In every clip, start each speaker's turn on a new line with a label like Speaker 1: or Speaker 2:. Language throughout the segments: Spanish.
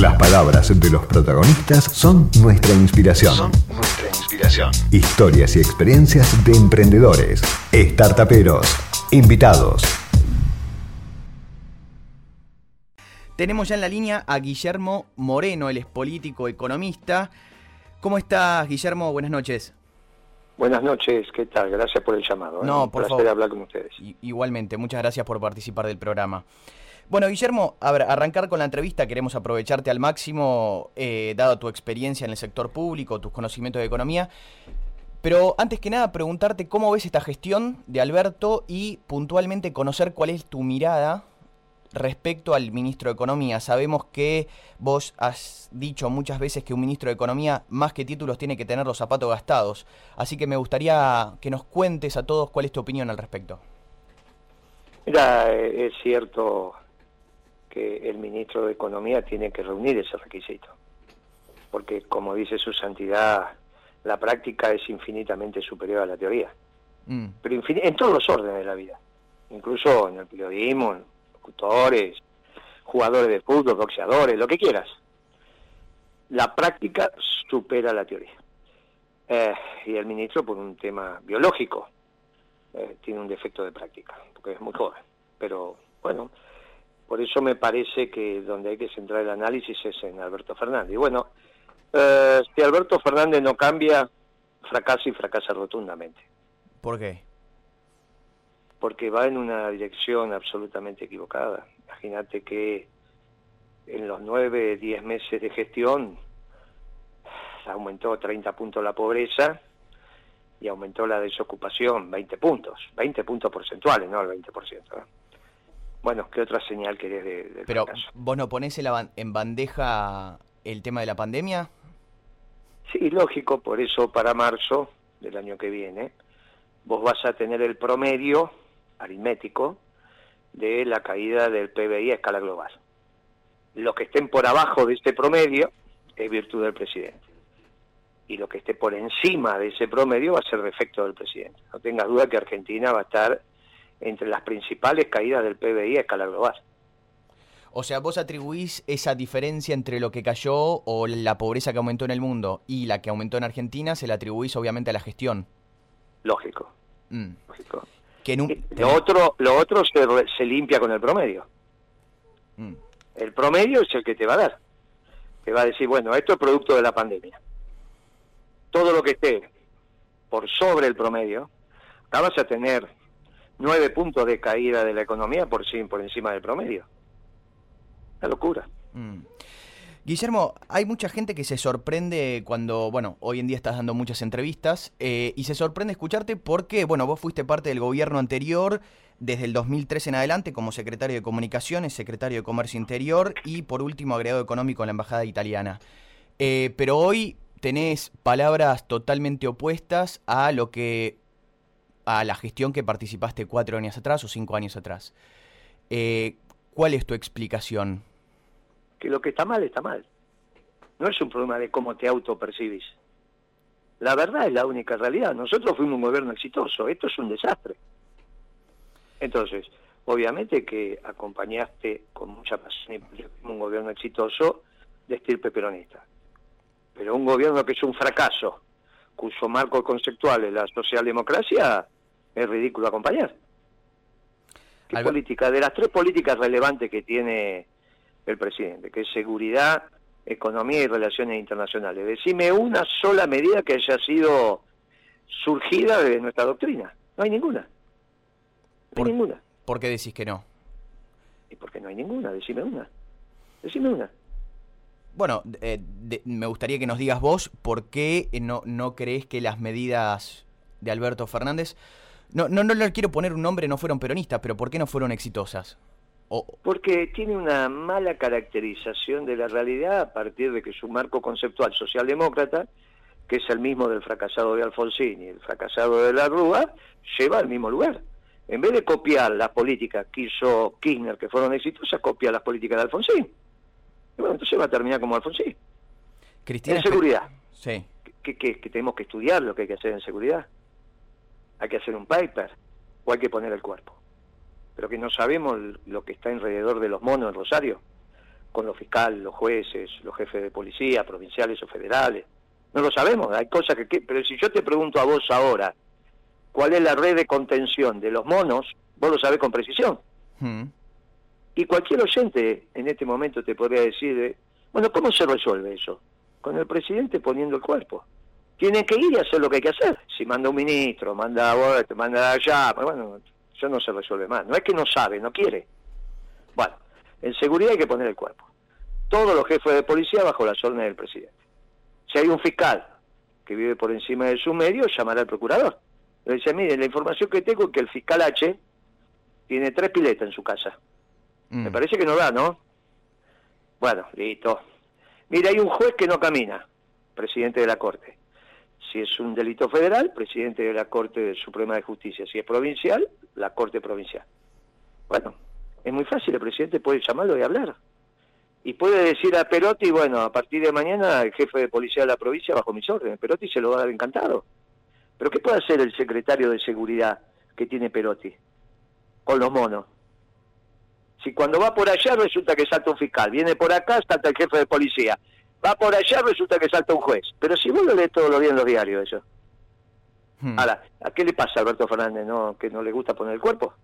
Speaker 1: Las palabras de los protagonistas son nuestra inspiración. Son nuestra inspiración. Historias y experiencias de emprendedores, startuperos, invitados.
Speaker 2: Tenemos ya en la línea a Guillermo Moreno, él es político, economista. ¿Cómo estás, Guillermo? Buenas noches.
Speaker 3: Buenas noches, ¿qué tal? Gracias por el llamado. ¿eh?
Speaker 2: No,
Speaker 3: Un
Speaker 2: por
Speaker 3: placer
Speaker 2: favor.
Speaker 3: hablar con ustedes.
Speaker 2: Igualmente, muchas gracias por participar del programa. Bueno, Guillermo, a ver, arrancar con la entrevista, queremos aprovecharte al máximo, eh, dado tu experiencia en el sector público, tus conocimientos de economía. Pero antes que nada, preguntarte cómo ves esta gestión de Alberto y puntualmente conocer cuál es tu mirada respecto al ministro de Economía. Sabemos que vos has dicho muchas veces que un ministro de Economía, más que títulos, tiene que tener los zapatos gastados. Así que me gustaría que nos cuentes a todos cuál es tu opinión al respecto.
Speaker 3: Mira, eh, es cierto que el ministro de Economía tiene que reunir ese requisito, porque como dice su santidad, la práctica es infinitamente superior a la teoría,
Speaker 2: Mm.
Speaker 3: pero en todos los órdenes de la vida, incluso en el periodismo, en locutores, jugadores de fútbol, boxeadores, lo que quieras. La práctica supera la teoría. Eh, y el ministro, por un tema biológico, eh, tiene un defecto de práctica, porque es muy joven. Pero bueno, por eso me parece que donde hay que centrar el análisis es en Alberto Fernández. Y bueno, eh, si Alberto Fernández no cambia, fracasa y fracasa rotundamente,
Speaker 2: ¿Por qué?
Speaker 3: porque va en una dirección absolutamente equivocada. Imagínate que en los nueve, diez meses de gestión aumentó 30 puntos la pobreza y aumentó la desocupación 20 puntos, 20 puntos porcentuales, no el 20%. ¿eh? Bueno, ¿qué otra señal querés de, del
Speaker 2: Pero
Speaker 3: fracaso?
Speaker 2: vos no ponés en bandeja el tema de la pandemia.
Speaker 3: Sí, lógico, por eso para marzo del año que viene vos vas a tener el promedio aritmético de la caída del PBI a escala global. Los que estén por abajo de este promedio es virtud del presidente. Y lo que esté por encima de ese promedio va a ser defecto del presidente. No tengas duda que Argentina va a estar entre las principales caídas del PBI a escala global.
Speaker 2: O sea, vos atribuís esa diferencia entre lo que cayó o la pobreza que aumentó en el mundo y la que aumentó en Argentina, se la atribuís obviamente a la gestión.
Speaker 3: Lógico,
Speaker 2: Mm.
Speaker 3: lógico.
Speaker 2: Que en un-
Speaker 3: Lo otro, lo otro se, limpia con el promedio.
Speaker 2: Mm.
Speaker 3: El promedio es el que te va a dar. Te va a decir, bueno, esto es producto de la pandemia. Todo lo que esté por sobre el promedio, acá vas a tener nueve puntos de caída de la economía por, por encima del promedio. Una locura.
Speaker 2: Mm. Guillermo, hay mucha gente que se sorprende cuando, bueno, hoy en día estás dando muchas entrevistas eh, y se sorprende escucharte porque, bueno, vos fuiste parte del gobierno anterior desde el 2003 en adelante como secretario de Comunicaciones, secretario de Comercio Interior y por último agregado económico en la Embajada Italiana. Eh, pero hoy tenés palabras totalmente opuestas a lo que a la gestión que participaste cuatro años atrás o cinco años atrás. Eh, ¿Cuál es tu explicación?
Speaker 3: Que lo que está mal está mal. No es un problema de cómo te autopercibís. La verdad es la única realidad. Nosotros fuimos un gobierno exitoso. Esto es un desastre. Entonces, obviamente que acompañaste con mucha pasión un gobierno exitoso de estirpe peronista. Pero un gobierno que es un fracaso, cuyo marco conceptual es la socialdemocracia, es ridículo acompañar. ¿Qué
Speaker 2: Alba-
Speaker 3: política? De las tres políticas relevantes que tiene el presidente, que es seguridad, economía y relaciones internacionales. Decime una sola medida que haya sido surgida de nuestra doctrina. No hay ninguna. No
Speaker 2: Por-
Speaker 3: hay ninguna.
Speaker 2: ¿Por qué decís que no?
Speaker 3: ¿Y por qué no hay ninguna? Decime una. Decime una.
Speaker 2: Bueno, eh, de- me gustaría que nos digas vos por qué no, no crees que las medidas de Alberto Fernández, no, no, no le quiero poner un nombre, no fueron peronistas, pero ¿por qué no fueron exitosas? O,
Speaker 3: Porque tiene una mala caracterización de la realidad a partir de que su marco conceptual socialdemócrata, que es el mismo del fracasado de Alfonsín y el fracasado de la Rúa, lleva al mismo lugar. En vez de copiar las políticas que hizo Kirchner, que fueron exitosas, copia las políticas de Alfonsín. Y bueno, entonces va a terminar como Alfonsín.
Speaker 2: Cristina
Speaker 3: En seguridad.
Speaker 2: Sí.
Speaker 3: que tenemos que estudiar lo que hay que hacer en seguridad. Hay que hacer un paper o hay que poner el cuerpo. Pero que no sabemos lo que está alrededor de los monos en Rosario. con los fiscales, los jueces, los jefes de policía, provinciales o federales. No lo sabemos, hay cosas que... Pero si yo te pregunto a vos ahora, ¿cuál es la red de contención de los monos? Vos lo sabés con precisión. Hmm. Y cualquier oyente en este momento te podría decir, eh, bueno, ¿cómo se resuelve eso? Con el presidente poniendo el cuerpo. Tienen que ir y hacer lo que hay que hacer. Si manda un ministro, manda a te manda allá, pues bueno, eso no se resuelve más. No es que no sabe, no quiere. Bueno, en seguridad hay que poner el cuerpo. Todos los jefes de policía bajo las órdenes del presidente. Si hay un fiscal que vive por encima de su medio, llamará al procurador. Le dice, mire, la información que tengo es que el fiscal H tiene tres piletas en su casa. Mm. Me parece que no da, ¿no? Bueno, listo. Mire, hay un juez que no camina, presidente de la Corte. Si es un delito federal, presidente de la Corte Suprema de Justicia. Si es provincial, la Corte Provincial. Bueno, es muy fácil, el presidente puede llamarlo y hablar. Y puede decir a Perotti, bueno, a partir de mañana el jefe de policía de la provincia bajo mis órdenes. Perotti se lo va a dar encantado. Pero ¿qué puede hacer el secretario de seguridad que tiene Perotti con los monos? Si cuando va por allá resulta que salta un fiscal, viene por acá, salta el jefe de policía, va por allá, resulta que salta un juez. Pero si vos lo lees todos los días en los diarios eso. Hmm. Ahora, ¿a qué le pasa a Alberto Fernández no, que no le gusta poner el cuerpo?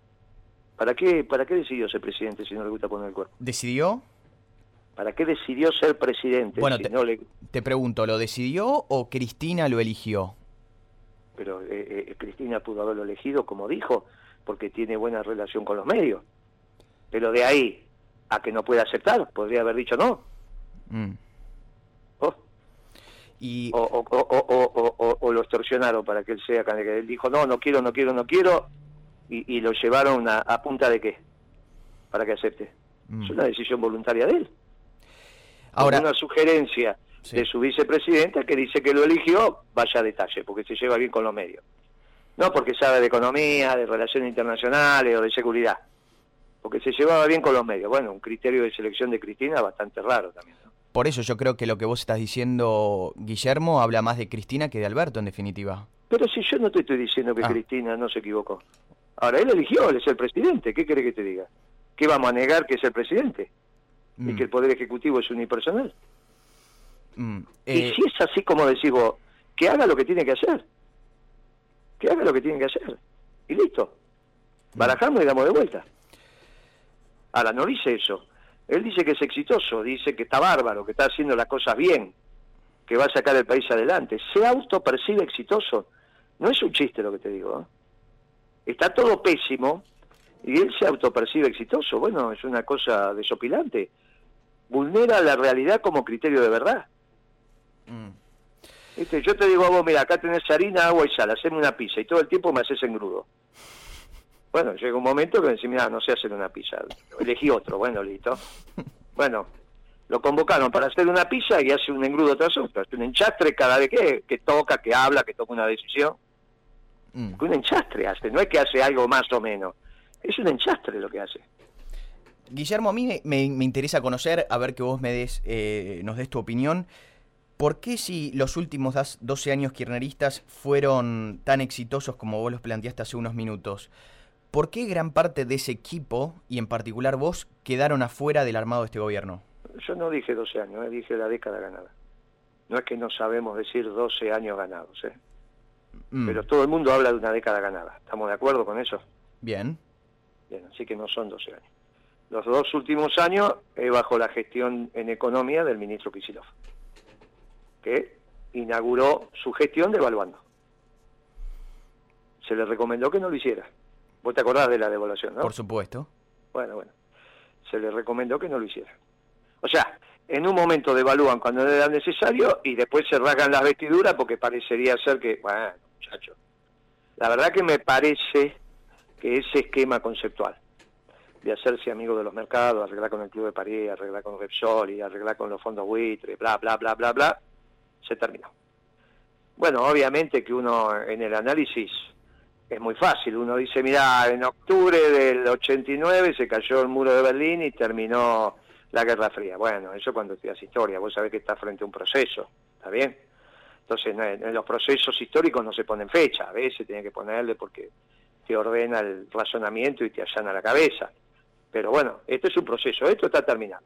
Speaker 3: ¿Para qué, ¿Para qué decidió ser presidente si no le gusta poner el cuerpo?
Speaker 2: ¿Decidió?
Speaker 3: ¿Para qué decidió ser presidente?
Speaker 2: Bueno,
Speaker 3: si
Speaker 2: te,
Speaker 3: no le...
Speaker 2: te pregunto, ¿lo decidió o Cristina lo eligió?
Speaker 3: Pero eh, eh, Cristina pudo haberlo elegido, como dijo, porque tiene buena relación con los medios. Pero de ahí a que no puede aceptar, podría haber dicho no. Mm. Y... O, o, lo extorsionaron para que él sea que él dijo no, no quiero, no quiero, no quiero, y, lo llevaron a, punta de qué, para que acepte. Mm. Es una decisión voluntaria de él. Ahora, una sugerencia de su vicepresidenta que dice que lo eligió, vaya a detalle, porque se lleva bien con los medios. No porque sabe de economía, de relaciones internacionales o de seguridad porque se llevaba bien con los medios. Bueno, un criterio de selección de Cristina bastante raro también.
Speaker 2: Por eso yo creo que lo que vos estás diciendo, Guillermo, habla más de Cristina que de Alberto, en definitiva.
Speaker 3: Pero si yo no te estoy diciendo que ah. Cristina no se equivocó. Ahora, él eligió, él es el presidente. ¿Qué quiere que te diga? ¿Qué vamos a negar que es el presidente? Y mm. que el Poder Ejecutivo es unipersonal. Mm, Y eh, si es así como decís vos, que haga lo que tiene que hacer. Que haga lo que tiene que hacer. Y listo. Mm. Barajamos y damos de vuelta. Ahora, no dice eso. Él dice que es exitoso, dice que está bárbaro, que está haciendo las cosas bien, que va a sacar el país adelante. Se autopercibe exitoso. No es un chiste lo que te digo. ¿eh? Está todo pésimo y él se autopercibe exitoso. Bueno, es una cosa desopilante. Vulnera la realidad como criterio de verdad. Mm. Yo te digo a vos, mira, acá tenés harina, agua y sal, haceme una pizza y todo el tiempo me haces engrudo. Bueno, llega un momento que me dice, mira, no sé hacer una pizza. Elegí otro, bueno, listo. Bueno, lo convocaron para hacer una pizza y hace un engrudo tras otro. Es un enchastre cada vez que, que toca, que habla, que toma una decisión. Mm. Un enchastre hace, no es que hace algo más o menos. Es un enchastre lo que hace.
Speaker 2: Guillermo, a mí me, interesa conocer, a ver que vos me des, eh, nos des tu opinión. ¿Por qué si los últimos 12 años kirchneristas fueron tan exitosos como vos los planteaste hace unos minutos? ¿Por qué gran parte de ese equipo, y en particular vos, quedaron afuera del armado de este gobierno?
Speaker 3: Yo no dije 12 años, eh, dije la década ganada. No es que no sabemos decir 12 años ganados, ¿eh? Mm. pero todo el mundo habla de una década ganada. ¿Estamos de acuerdo con eso?
Speaker 2: Bien.
Speaker 3: Bien, así que no son 12 años. Los dos últimos años es bajo la gestión en economía del ministro Kisilov, que inauguró su gestión devaluando. Se le recomendó que no lo hiciera Vos te acordás de la devaluación, ¿no?
Speaker 2: Por supuesto.
Speaker 3: Bueno, bueno. Se le recomendó que no lo hiciera. O sea, en un momento devalúan cuando era necesario y después se rasgan las vestiduras porque parecería ser que, bueno, muchachos, la verdad que me parece que ese esquema conceptual de hacerse amigo de los mercados, arreglar con el Club de París, arreglar con Repsol y arreglar con los fondos buitre, bla, bla, bla, bla, bla, se terminó. Bueno, obviamente que uno en el análisis es muy fácil. Uno dice, mira, en octubre del 89 se cayó el muro de Berlín y terminó la Guerra Fría. Bueno, eso cuando estudias historia, vos sabés que está frente a un proceso, ¿está bien? Entonces, en los procesos históricos no se ponen fecha, a veces tiene que ponerle porque te ordena el razonamiento y te allana la cabeza. Pero bueno, esto es un proceso, esto está terminado.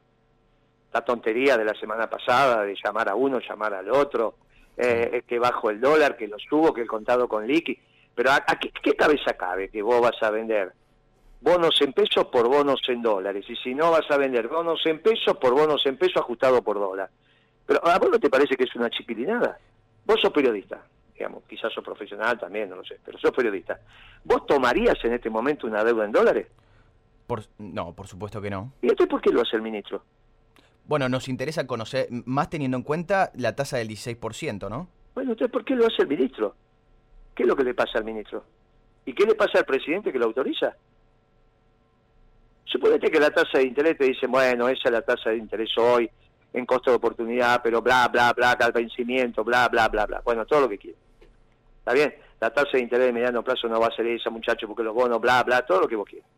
Speaker 3: la tontería de la semana pasada de llamar a uno, llamar al otro, eh, que bajo el dólar, que lo subo, que el contado con liqui. Pero ¿a, qué, cabeza cabe que vos vas a vender bonos en pesos por bonos en dólares? Y si no vas a vender bonos en pesos por bonos en pesos ajustado por dólar. Pero ¿a vos no te parece que es una chiquilinada? Vos sos periodista, digamos, quizás sos profesional también, no lo sé, pero sos periodista. ¿Vos tomarías en este momento una deuda en dólares?
Speaker 2: Por, no, por supuesto que no.
Speaker 3: ¿Y entonces por qué lo hace el ministro?
Speaker 2: Bueno, nos interesa conocer, más teniendo en cuenta la tasa del 16%, ¿no?
Speaker 3: Bueno, entonces, ¿por qué lo hace el ministro? ¿Qué es lo que le pasa al ministro? ¿Y qué le pasa al presidente que lo autoriza? Suponete que la tasa de interés te dice, bueno, esa es la tasa de interés hoy, en costo de oportunidad, pero bla, bla, bla, al vencimiento, bla, bla, bla, bla. Bueno, todo lo que quiere. ¿Está bien? La tasa de interés de mediano plazo no va a ser esa, muchacho, porque los bonos, bla, bla, todo lo que vos quieras.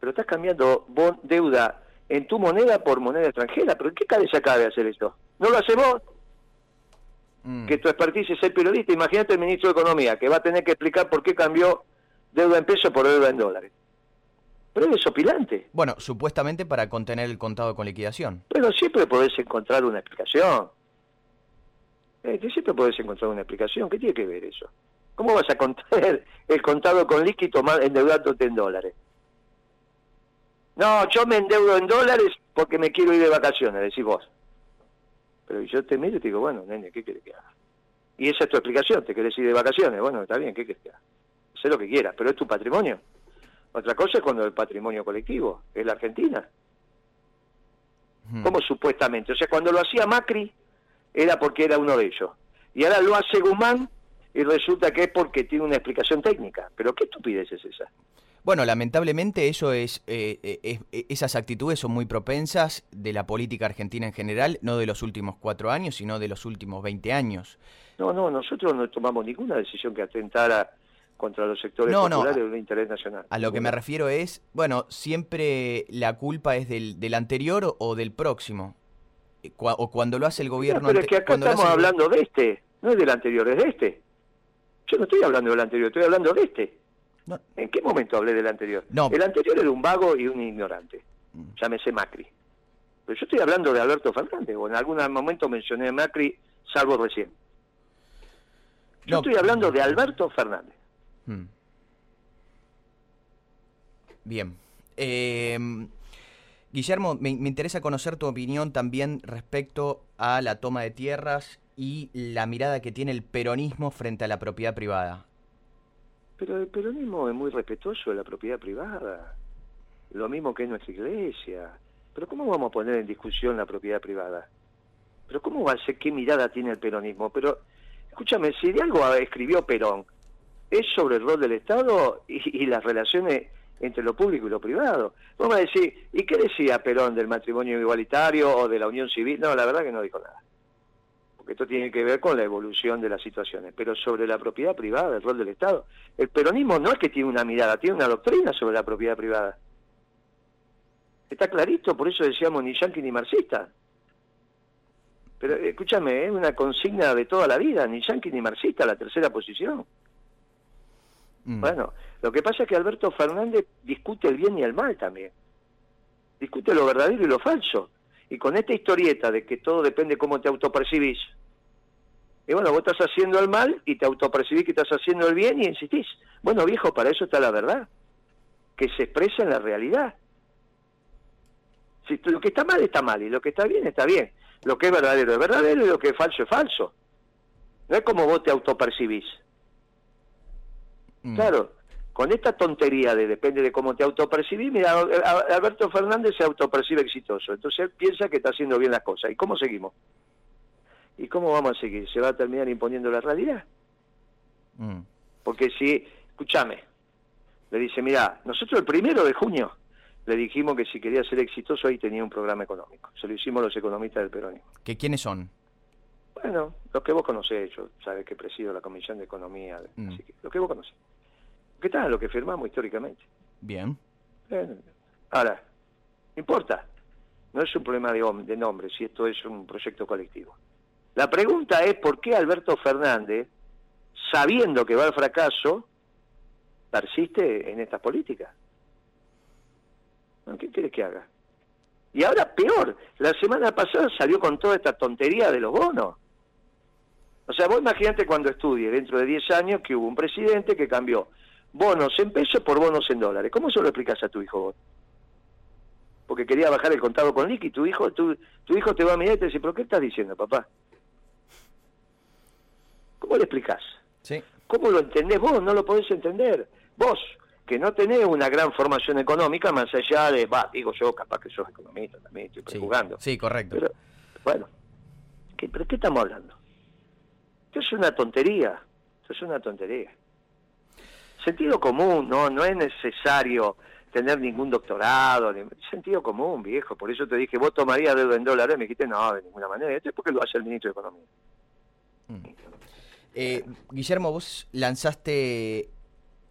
Speaker 3: Pero estás cambiando deuda en tu moneda por moneda extranjera. ¿Pero qué cabeza cabe hacer esto? ¿No lo hacemos? Mm. Que tu expertise es ser periodista. Imagínate el ministro de Economía, que va a tener que explicar por qué cambió deuda en pesos por deuda en dólares. Pero es opilante.
Speaker 2: Bueno, supuestamente para contener el contado con liquidación.
Speaker 3: Pero siempre podés encontrar una explicación. Eh, siempre podés encontrar una explicación. ¿Qué tiene que ver eso? ¿Cómo vas a contener el contado con líquido endeudándote en dólares? No, yo me endeudo en dólares porque me quiero ir de vacaciones, decís vos. Pero yo te miro y te digo, bueno, nene, ¿qué quieres que haga? Y esa es tu explicación, te querés ir de vacaciones. Bueno, está bien, ¿qué quieres que haga? Sé lo que quieras, pero es tu patrimonio. Otra cosa es cuando el patrimonio colectivo, es la Argentina. Hmm. ¿Cómo supuestamente? O sea, cuando lo hacía Macri, era porque era uno de ellos. Y ahora lo hace Guzmán y resulta que es porque tiene una explicación técnica. Pero qué estupidez es esa.
Speaker 2: Bueno, lamentablemente eso es, eh, eh, eh, esas actitudes son muy propensas de la política argentina en general, no de los últimos cuatro años, sino de los últimos 20 años.
Speaker 3: No, no, nosotros no tomamos ninguna decisión que atentara contra los sectores populares de un interés nacional.
Speaker 2: A lo que me refiero es, bueno, siempre la culpa es del, del anterior o del próximo. o cuando lo hace el gobierno...
Speaker 3: pero es que acá estamos hablando de este, no es del anterior, es de este. Yo no estoy hablando del anterior, estoy hablando de este. ¿En qué momento hablé del anterior? El anterior era un vago y un ignorante. Mm. Llámese Macri. Pero yo estoy hablando de Alberto Fernández, o en algún momento mencioné a Macri, salvo recién. Yo estoy hablando de Alberto Fernández. Mm.
Speaker 2: Bien. Em, Guillermo, me, me, interesa conocer tu opinión también respecto a la toma de tierras y la mirada que tiene el peronismo frente a la propiedad privada.
Speaker 3: Pero el peronismo es muy respetuoso de la propiedad privada, lo mismo que es nuestra iglesia. Pero ¿cómo vamos a poner en discusión la propiedad privada? Pero ¿cómo va a ser qué mirada tiene el peronismo? Pero escúchame, si de algo escribió Perón, es sobre el rol del Estado y, las relaciones entre lo público y lo privado. Vamos a decir, ¿y qué decía Perón del matrimonio igualitario o de la unión civil? No, la verdad que no dijo nada esto tiene que ver con la evolución de las situaciones, pero sobre la propiedad privada, el rol del Estado. El peronismo no es que tiene una mirada, tiene una doctrina sobre la propiedad privada. Está clarito, por eso decíamos ni yanqui ni marxista. Pero escúchame, es una consigna de toda la vida, ni yanqui ni marxista, la tercera posición. Mm. Bueno, lo que pasa es que Alberto Fernández discute el bien y el mal también. Discute lo verdadero y lo falso. Y con esta historieta de que todo depende de cómo te autopercibís, y bueno, vos estás haciendo el mal y te autopercibís que estás haciendo el bien y insistís. Bueno, viejo, para eso está la verdad, que se expresa en la realidad. Si lo que está mal está mal y lo que está bien está bien. Lo que es verdadero es verdadero y lo que es falso es falso. No es como vos te autopercibís. Mm. Claro, con esta tontería de depende de cómo te autopercibís, mira, Alberto Fernández se autopercibe exitoso, entonces él piensa que está haciendo bien las cosas. ¿Y cómo seguimos? ¿Y cómo vamos a seguir? ¿Se va a terminar imponiendo la realidad? Mm. Porque si, escúchame, le dice, mira, nosotros el primero de junio le dijimos que si quería ser exitoso ahí tenía un programa económico. Se lo hicimos los economistas del peronismo.
Speaker 2: ¿Que quiénes son?
Speaker 3: Bueno, los que vos conocés, yo sabes que presido la Comisión de Economía, mm. así que los que vos conocés. ¿Qué tal? Lo que firmamos históricamente.
Speaker 2: Bien.
Speaker 3: ahora, importa. No es un problema de, de nombre, si esto es un proyecto colectivo. La pregunta es por qué Alberto Fernández, sabiendo que va al fracaso, persiste en estas políticas. ¿Qué quieres que haga? Y ahora peor, la semana pasada salió con toda esta tontería de los bonos. O sea, vos imaginate cuando estudie dentro de 10 años que hubo un presidente que cambió bonos en pesos por bonos en dólares. ¿Cómo se lo explicas a tu hijo vos? Porque quería bajar el contado con liqui, tu hijo, tu, tu hijo te va a mirar y te dice, ¿pero qué estás diciendo, papá? ¿Cómo le explicás?
Speaker 2: Sí.
Speaker 3: ¿Cómo lo entendés vos? No lo podés entender. Vos, que no tenés una gran formación económica, más allá de, va, digo yo, capaz que sos economista también, estoy
Speaker 2: Sí,
Speaker 3: jugando.
Speaker 2: sí, correcto.
Speaker 3: Pero, bueno, ¿qué, ¿pero qué estamos hablando? Esto es una tontería, esto es una tontería. Sentido común, no, no es necesario tener ningún doctorado, ni- sentido común, viejo. Por eso te dije, vos tomarías deuda en dólares, me dijiste, no, de ninguna manera. Esto es porque lo hace el ministro de Economía.
Speaker 2: Eh, Guillermo, vos lanzaste,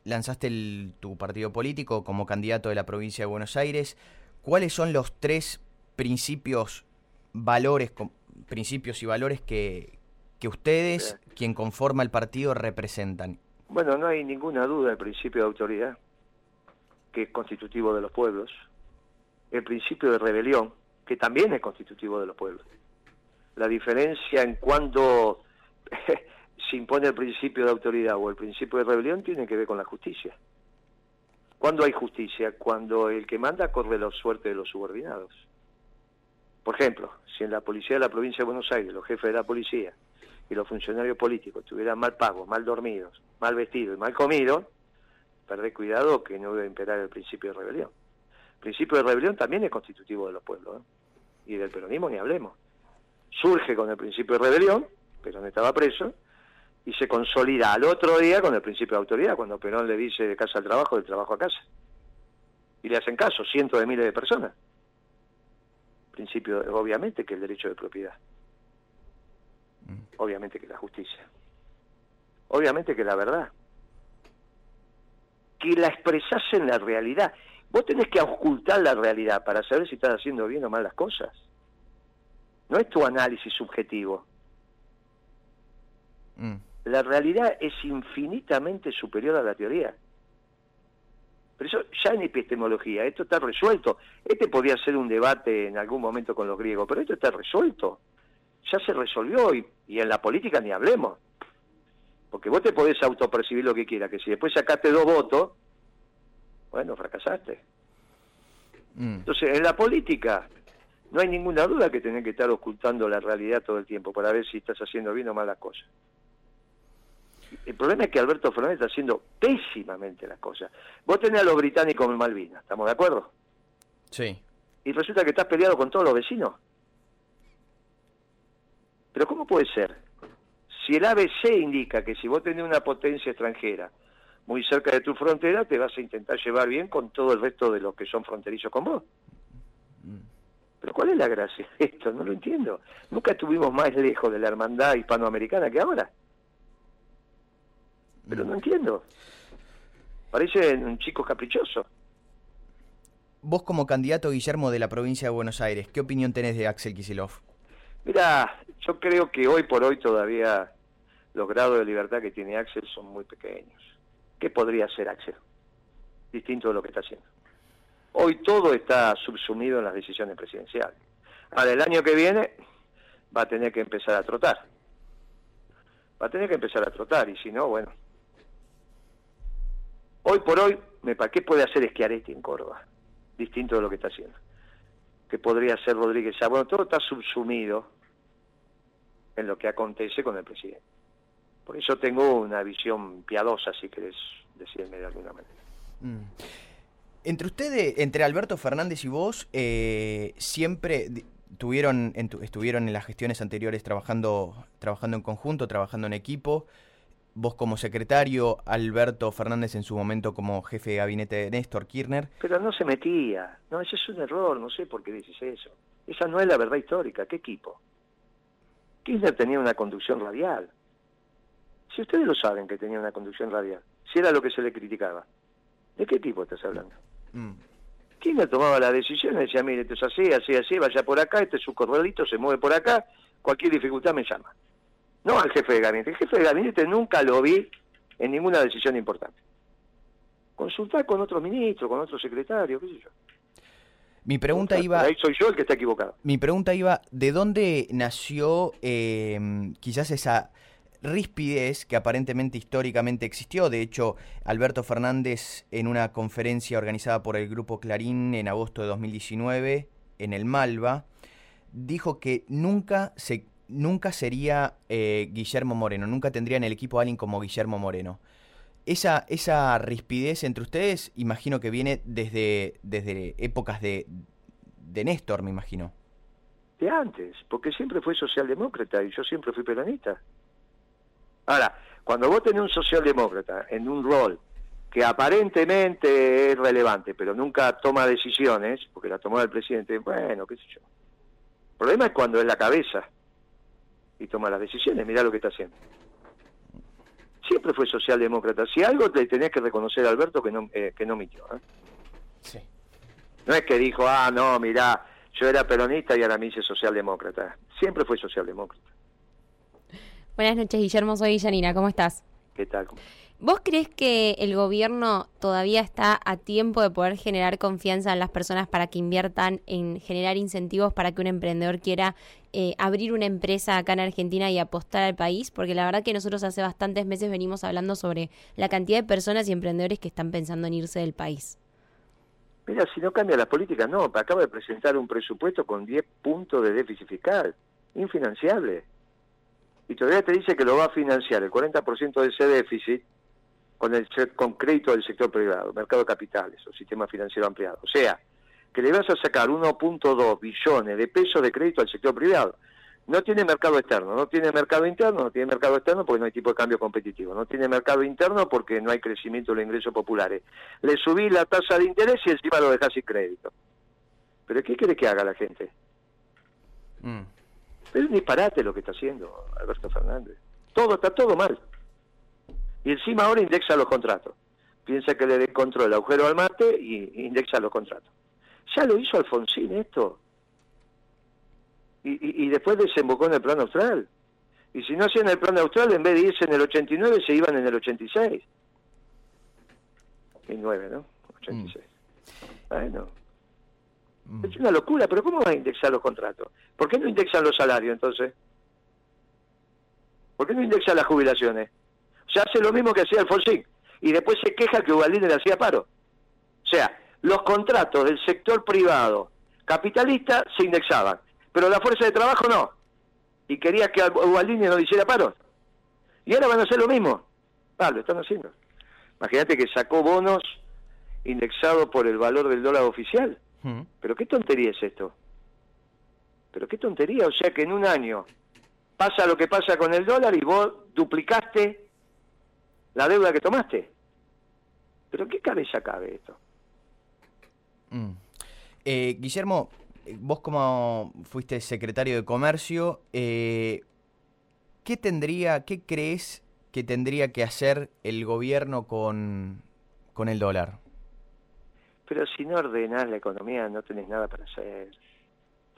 Speaker 2: lanzaste el- tu partido político como candidato de la provincia de Buenos Aires. ¿Cuáles son los tres principios, valores, com- principios y valores que, que ustedes, quien conforma el partido, representan?
Speaker 3: Bueno, no hay ninguna duda el principio de autoridad, que es constitutivo de los pueblos, el principio de rebelión, que también es constitutivo de los pueblos. La diferencia en cuando se impone el principio de autoridad o el principio de rebelión tiene que ver con la justicia. ¿Cuándo hay justicia? Cuando el que manda corre la suerte de los subordinados. Por ejemplo, si en la policía de la provincia de Buenos Aires, los jefes de la policía y los funcionarios políticos estuvieran mal pagos, mal dormidos, mal vestidos y mal comidos, perdé cuidado que no debe imperar el principio de rebelión. El principio de rebelión también es constitutivo de los pueblos, ¿eh? y del peronismo ni hablemos. Surge con el principio de rebelión, Perón estaba preso, y se consolida al otro día con el principio de autoridad, cuando Perón le dice de casa al trabajo, del trabajo a casa. Y le hacen caso cientos de miles de personas. Principio, obviamente, que el derecho de propiedad. Obviamente que la justicia. Obviamente que la verdad. Que la expresás en la realidad. Vos tenés que ocultar la realidad para saber si estás haciendo bien o mal las cosas. No es tu análisis subjetivo.
Speaker 2: Mm,
Speaker 3: La realidad es infinitamente superior a la teoría. Pero eso ya en epistemología, esto está resuelto. Este podría ser un debate en algún momento con los griegos, pero esto está resuelto. Ya se resolvió y, y en la política ni hablemos. Porque vos te podés autopercibir lo que quieras, que si después sacaste dos votos, bueno, fracasaste.
Speaker 2: mm.
Speaker 3: Entonces, en la política no hay ninguna duda que tenés que estar ocultando la realidad todo el tiempo para ver si estás haciendo bien o mal las cosas. El problema es que Alberto Fernández está haciendo pésimamente las cosas. Vos tenés a los británicos en Malvinas, ¿estamos de acuerdo?
Speaker 2: Sí.
Speaker 3: Y resulta que estás peleado con todos los vecinos. Pero ¿cómo puede ser? Si el ABC indica que si vos tenés una potencia extranjera muy cerca de tu frontera, te vas a intentar llevar bien con todo el resto de los que son fronterizos con vos. Pero ¿cuál es la gracia de esto? No lo entiendo. Nunca estuvimos más lejos de la hermandad hispanoamericana que ahora. Pero no entiendo. Parece un chico caprichoso.
Speaker 2: Vos como candidato, Guillermo, de la provincia de Buenos Aires, ¿qué opinión tenés de Axel Kicillof?
Speaker 3: Mira, yo creo que hoy por hoy todavía los grados de libertad que tiene Axel son muy pequeños. ¿Qué podría hacer Axel? Distinto de lo que está haciendo. Hoy todo está subsumido en las decisiones presidenciales. Ahora, el año que viene va a tener que empezar a trotar. Va a tener que empezar a trotar y si no, bueno. Hoy por hoy, me ¿qué puede hacer Schiaretti en Córdoba? Distinto de lo que está haciendo. ¿Qué podría hacer Rodríguez? Bueno, todo está subsumido en lo que acontece con el presidente. Por eso tengo una visión piadosa, si querés decirme de alguna manera.
Speaker 2: Mm. Entre ustedes, entre Alberto Fernández y vos, eh, siempre tuvieron, en tu- estuvieron en las gestiones anteriores trabajando, trabajando en conjunto, trabajando en equipo. Vos como secretario, Alberto Fernández en su momento como jefe de gabinete de Néstor Kirchner.
Speaker 3: Pero no se metía. No, ese es un error, no sé por qué dices eso. Esa no es la verdad histórica. ¿Qué equipo? Kirchner tenía una conducción radial. Si ustedes lo saben que tenía una conducción radial, si era lo que se le criticaba, ¿de qué equipo estás hablando?
Speaker 2: Mm.
Speaker 3: Kirchner tomaba la decisión y decía, mire, esto es así, así, así, vaya por acá, este es su corralito, se mueve por acá, cualquier dificultad me llama. No al jefe de gabinete. El jefe de gabinete nunca lo vi en ninguna decisión importante. Consultar con otros ministros, con otros secretarios, qué sé yo.
Speaker 2: Mi pregunta iba.
Speaker 3: Ahí soy yo el que está equivocado.
Speaker 2: Mi pregunta iba: ¿de dónde nació eh, quizás esa rispidez que aparentemente históricamente existió? De hecho, Alberto Fernández, en una conferencia organizada por el Grupo Clarín en agosto de 2019, en el Malva, dijo que nunca se nunca sería eh, Guillermo Moreno, nunca tendría en el equipo a alguien como Guillermo Moreno. Esa, esa rispidez entre ustedes, imagino que viene desde, desde épocas de, de Néstor, me imagino.
Speaker 3: De antes, porque siempre fue socialdemócrata y yo siempre fui peronista. Ahora, cuando vos tenés un socialdemócrata en un rol que aparentemente es relevante, pero nunca toma decisiones, porque la tomó el presidente, bueno, qué sé yo. El problema es cuando es la cabeza y toma las decisiones, mirá lo que está haciendo siempre fue socialdemócrata. Si algo le tenés que reconocer a Alberto que no, eh, que no mintió. ¿eh? Sí. No es que dijo, ah, no, mirá, yo era peronista y ahora me hice socialdemócrata. Siempre fue socialdemócrata.
Speaker 4: Buenas noches, Guillermo. Soy Janina. ¿Cómo estás?
Speaker 3: ¿Qué tal?
Speaker 4: ¿Vos crees que el gobierno todavía está a tiempo de poder generar confianza en las personas para que inviertan en generar incentivos para que un emprendedor quiera eh, abrir una empresa acá en Argentina y apostar al país? Porque la verdad que nosotros hace bastantes meses venimos hablando sobre la cantidad de personas y emprendedores que están pensando en irse del país.
Speaker 3: Mira, si no cambia la política, no. Acaba de presentar un presupuesto con 10 puntos de déficit fiscal, infinanciable. Y todavía te dice que lo va a financiar el 40% de ese déficit con, el, con crédito del sector privado, mercado de capitales o sistema financiero ampliado. O sea, que le vas a sacar 1.2 billones de pesos de crédito al sector privado. No tiene mercado externo, no tiene mercado interno, no tiene mercado externo porque no hay tipo de cambio competitivo, no tiene mercado interno porque no hay crecimiento de los ingresos populares. Le subí la tasa de interés y encima lo dejás sin crédito. ¿Pero qué quiere que haga la gente? Mm. Es un disparate lo que está haciendo Alberto Fernández. Todo, está todo mal. Y encima ahora indexa los contratos. Piensa que le control el agujero al mate y indexa los contratos. Ya lo hizo Alfonsín esto. Y, y, después desembocó en el plan austral. Y si no hacían el plan austral, en vez de irse en el 89, se iban en el 86. 2009, ¿no? 86. Mm. Bueno. Mm. Es una locura, pero ¿cómo va a indexar los contratos? ¿Por qué no indexan los salarios entonces? ¿Por qué no indexan las jubilaciones? Se hace lo mismo que hacía Alfonsín y después se queja que Ubaldini le hacía paro. O sea, los contratos del sector privado capitalista se indexaban, pero la fuerza de trabajo no. Y quería que Ubaldini no hiciera paro. Y ahora van a hacer lo mismo. Ah, lo están haciendo. Imagínate que sacó bonos indexados por el valor del dólar oficial. Hmm. Pero qué tontería es esto. Pero qué tontería, o sea que en un año pasa lo que pasa con el dólar y vos duplicaste la deuda que tomaste. ¿Pero qué cabeza cabe esto?
Speaker 2: Mm. Eh, Guillermo, vos como fuiste secretario de Comercio, eh, ¿qué tendría, qué crees que tendría que hacer el gobierno con, con el dólar?
Speaker 3: Pero si no ordenás la economía no tenés nada para hacer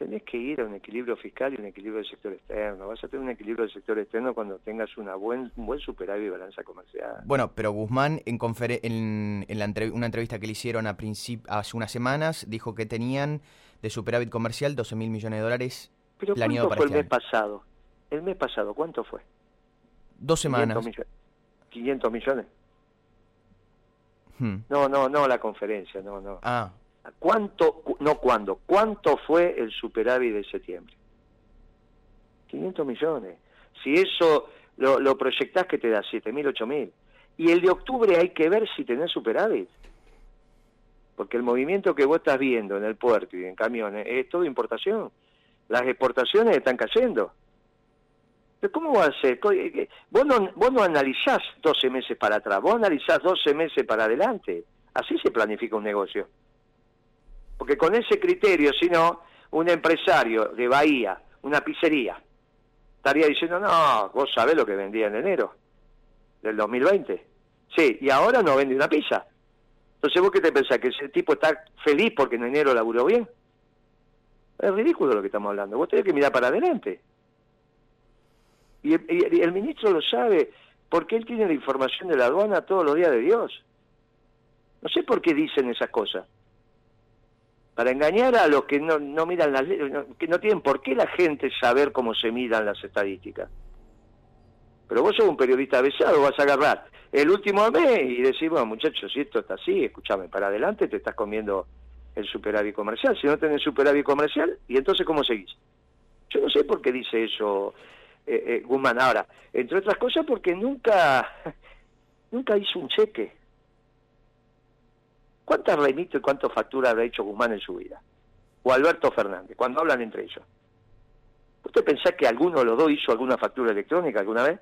Speaker 3: tenés que ir a un equilibrio fiscal y un equilibrio del sector externo. Vas a tener un equilibrio del sector externo cuando tengas una buen, un buen superávit y balanza comercial.
Speaker 2: Bueno, pero Guzmán en, en, en la una entrevista que le hicieron a hace unas semanas dijo que tenían de superávit comercial 12 mil millones de dólares
Speaker 3: ¿Pero planeado ¿cuánto fue el este mes pasado? El mes pasado, ¿cuánto fue?
Speaker 2: Dos semanas.
Speaker 3: 500 millones. Hmm. No, no, no la conferencia, no, no.
Speaker 2: Ah.
Speaker 3: ¿Cuánto, no cuándo, cuánto fue el superávit de septiembre? 500 millones. Si eso lo, lo proyectás que te da 7.000, 8.000. Y el de octubre hay que ver si tenés superávit. Porque el movimiento que vos estás viendo en el puerto y en camiones es todo importación. Las exportaciones están cayendo. Pero ¿cómo va a ser? Vos no, vos no analizás 12 meses para atrás, vos analizás 12 meses para adelante. Así se planifica un negocio. Porque con ese criterio, si no, un empresario de Bahía, una pizzería, estaría diciendo, no, vos sabés lo que vendía en enero del 2020. Sí, y ahora no vende una pizza. Entonces, ¿vos qué te pensás? ¿Que ese tipo está feliz porque en enero laburó bien? Es ridículo lo que estamos hablando. Vos tenés que mirar para adelante. Y el, ministro lo sabe porque él tiene la información de la aduana todos los días de Dios. No sé por qué dicen esas cosas. Para engañar a los que no, no miran las que no tienen por qué la gente saber cómo se miran las estadísticas. Pero vos sos un periodista avesado, vas a agarrar el último mes y decís, bueno, muchachos, si esto está así, escúchame, para adelante te estás comiendo el superávit comercial. Si no tenés superávit comercial, ¿y entonces cómo seguís? Yo no sé por qué dice eso eh, eh, Guzmán. Ahora, entre otras cosas porque nunca, nunca hizo un cheque. ¿Cuántas remito y cuántas facturas habrá hecho Guzmán en su vida? O Alberto Fernández, cuando hablan entre ellos. ¿Usted pensás que alguno de los dos hizo alguna factura electrónica alguna vez?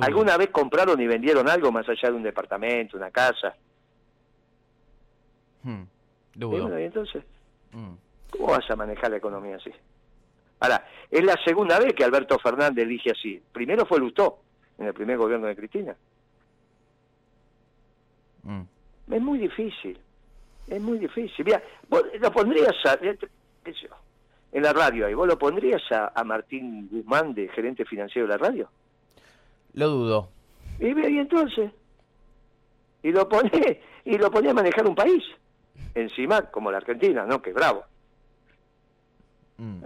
Speaker 3: ¿Alguna vez compraron y vendieron algo más allá de un departamento, una casa?
Speaker 2: Hmm.
Speaker 3: y entonces, hmm. ¿cómo vas a manejar la economía así? Ahora, es la segunda vez que Alberto Fernández elige así. Primero fue Lustó, en el primer gobierno de Cristina. Hmm. Es muy difícil, es muy difícil. Mira, vos lo pondrías a, en la radio ahí, ¿vos lo pondrías a, a Martín Guzmán de gerente financiero de la radio?
Speaker 2: Lo dudo.
Speaker 3: Y, y entonces, y lo pone, y lo pone a manejar un país, encima como la Argentina, ¿no? Que bravo.
Speaker 2: Mm.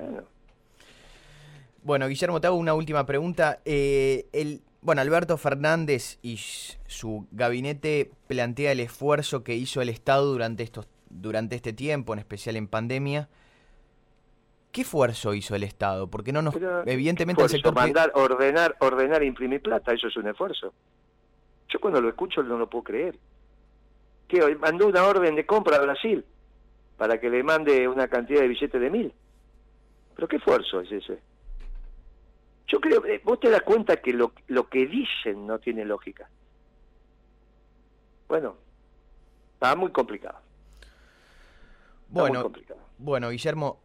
Speaker 2: Bueno. Guillermo, te hago una última pregunta. Eh, el, bueno, Alberto Fernández y su gabinete plantea el esfuerzo que hizo el Estado durante estos durante este tiempo, en especial en pandemia, ¿Qué esfuerzo hizo el Estado? Porque no nos, evidentemente el sector
Speaker 3: mandar, ordenar, ordenar, imprimir plata, eso es un esfuerzo. Yo cuando lo escucho no lo puedo creer. Que mandó una orden de compra a Brasil para que le mande una cantidad de billetes de mil. Pero qué esfuerzo es ese. Yo creo, que vos te das cuenta que lo, lo que dicen no tiene lógica. Bueno, está muy complicado.
Speaker 2: bueno, complicado. bueno, Guillermo,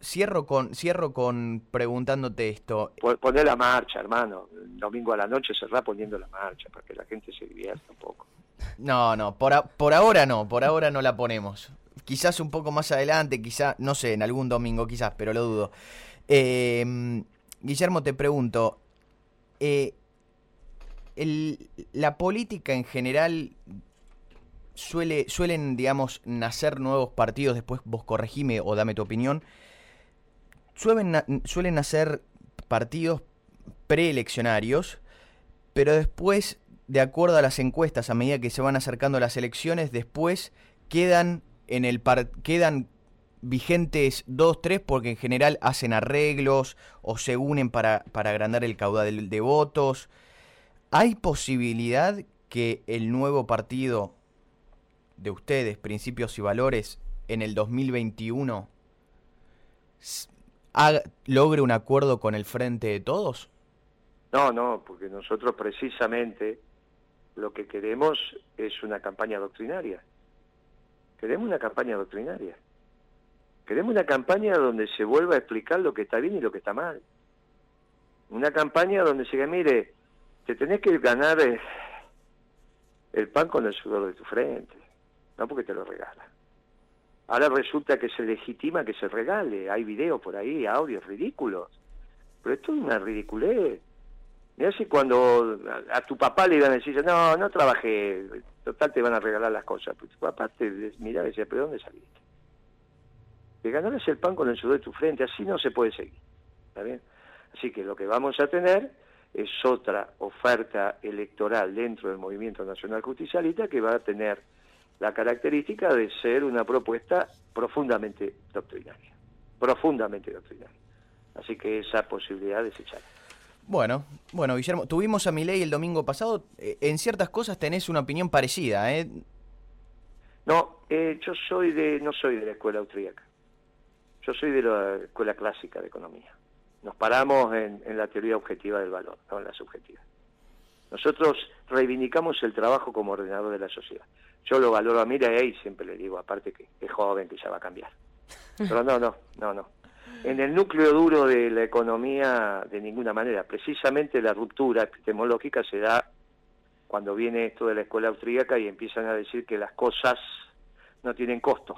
Speaker 2: Cierro con, cierro con preguntándote esto.
Speaker 3: Poner la marcha, hermano. domingo a la noche cerrar poniendo la marcha para que la gente se divierta un poco.
Speaker 2: No, no, por, por ahora no, por ahora no la ponemos. Quizás un poco más adelante, quizás, no sé, en algún domingo quizás, pero lo dudo. Em, Guillermo, te pregunto, eh, la política en general suele, suelen, digamos, nacer nuevos partidos, después vos corregime o dame tu opinión, suelen, suelen hacer partidos preeleccionarios, pero después, de acuerdo a las encuestas, a medida que se van acercando las elecciones, después quedan en el quedan vigentes dos, tres, porque en general hacen arreglos o se unen para, para agrandar el caudal de votos. ¿Hay posibilidad que el nuevo partido de ustedes, Principios y Valores, en el 2021 logre un acuerdo con el Frente de Todos?
Speaker 3: No, no, porque nosotros precisamente lo que queremos es una campaña doctrinaria. Queremos una campaña doctrinaria. Queremos una campaña donde se vuelva a explicar lo que está bien y lo que está mal. Una campaña donde se diga, mire, te tenés que ganar el pan con el sudor de tu frente, no porque te lo regala. Ahora resulta que se legitima que se regale. Hay videos por ahí, audios ridículos. Pero esto es una ridiculez. Mira si cuando a, tu papá le iban a decir, no, no trabajé, total te van a regalar las cosas. Pero tu papá te miraba y decía, ¿pero dónde saliste? Que ganarás el pan con el sudor de tu frente, así no se puede seguir. ¿Está bien? Así que lo que vamos a tener es otra oferta electoral dentro del Movimiento Nacional Justicialista que va a tener la característica de ser una propuesta profundamente doctrinaria, profundamente doctrinaria. Así que esa posibilidad de echar.
Speaker 2: Bueno, bueno, Guillermo, tuvimos a Milei el domingo pasado. Eh, en ciertas cosas tenés una opinión parecida, ¿eh?
Speaker 3: No, eh, yo soy de, no soy de la escuela austríaca. Yo soy de la escuela clásica de economía. Nos paramos en, la teoría objetiva del valor, no en la subjetiva. Nosotros reivindicamos el trabajo como ordenador de la sociedad. Yo lo valoro a Mira y siempre le digo, aparte que es joven, que ya va a cambiar. Pero no, no, no, no. En el núcleo duro de la economía, de ninguna manera. Precisamente la ruptura epistemológica se da cuando viene esto de la escuela austríaca y empiezan a decir que las cosas no tienen costo,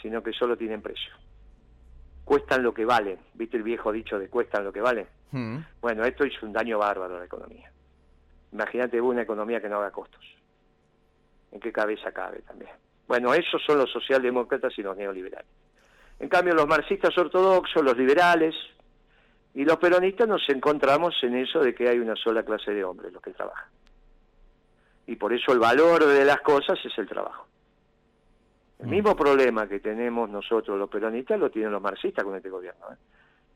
Speaker 3: sino que solo tienen precio. Cuestan lo que valen. ¿Viste el viejo dicho de cuestan lo que valen? Mm. Bueno, esto hizo un daño bárbaro a la economía. Imagínate una economía que no haga costos. ¿En qué cabeza cabe también? Bueno, esos son los socialdemócratas y los neoliberales. En cambio, los marxistas ortodoxos, los liberales y los peronistas nos encontramos en eso de que hay una sola clase de hombres, los que trabajan. Y por eso el valor de las cosas es el trabajo. El mm. mismo problema que tenemos nosotros los peronistas lo tienen los marxistas con este gobierno. ¿eh?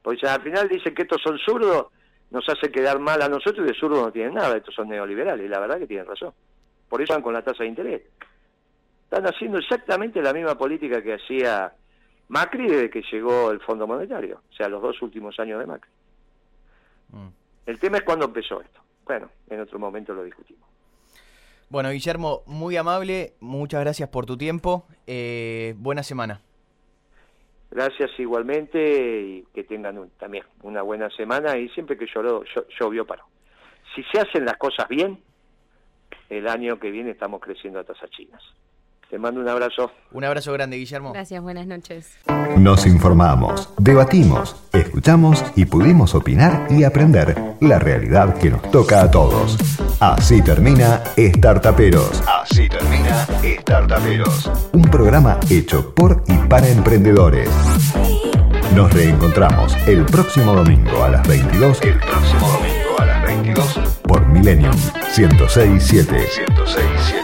Speaker 3: Porque al final dicen que estos son zurdos, nos hace quedar mal a nosotros y de zurdos no tienen nada, estos son neoliberales, y la verdad que tienen razón. Por eso van con la tasa de interés. Están haciendo exactamente la misma política que hacía Macri desde que llegó el Fondo Monetario, o sea, los dos últimos años de Macri. Mm. El tema es cuándo empezó esto. Bueno, en otro momento lo discutimos.
Speaker 2: Bueno, Guillermo, muy amable, muchas gracias por tu tiempo. Eh, buena semana.
Speaker 3: Gracias igualmente y que tengan también una buena semana y siempre que lloró, llovió paro. Si se hacen las cosas bien, el año que viene estamos creciendo a tasas chinas. Te mando un abrazo.
Speaker 2: Un abrazo grande, Guillermo.
Speaker 4: Gracias, buenas noches.
Speaker 1: Nos informamos, debatimos, escuchamos y pudimos opinar y aprender la realidad que nos toca a todos. Así termina Startaperos. Así termina Startaperos. Un programa hecho por y para emprendedores. Nos reencontramos el próximo domingo a las 22. El próximo domingo a las 22 por Millennium 1067. 1067.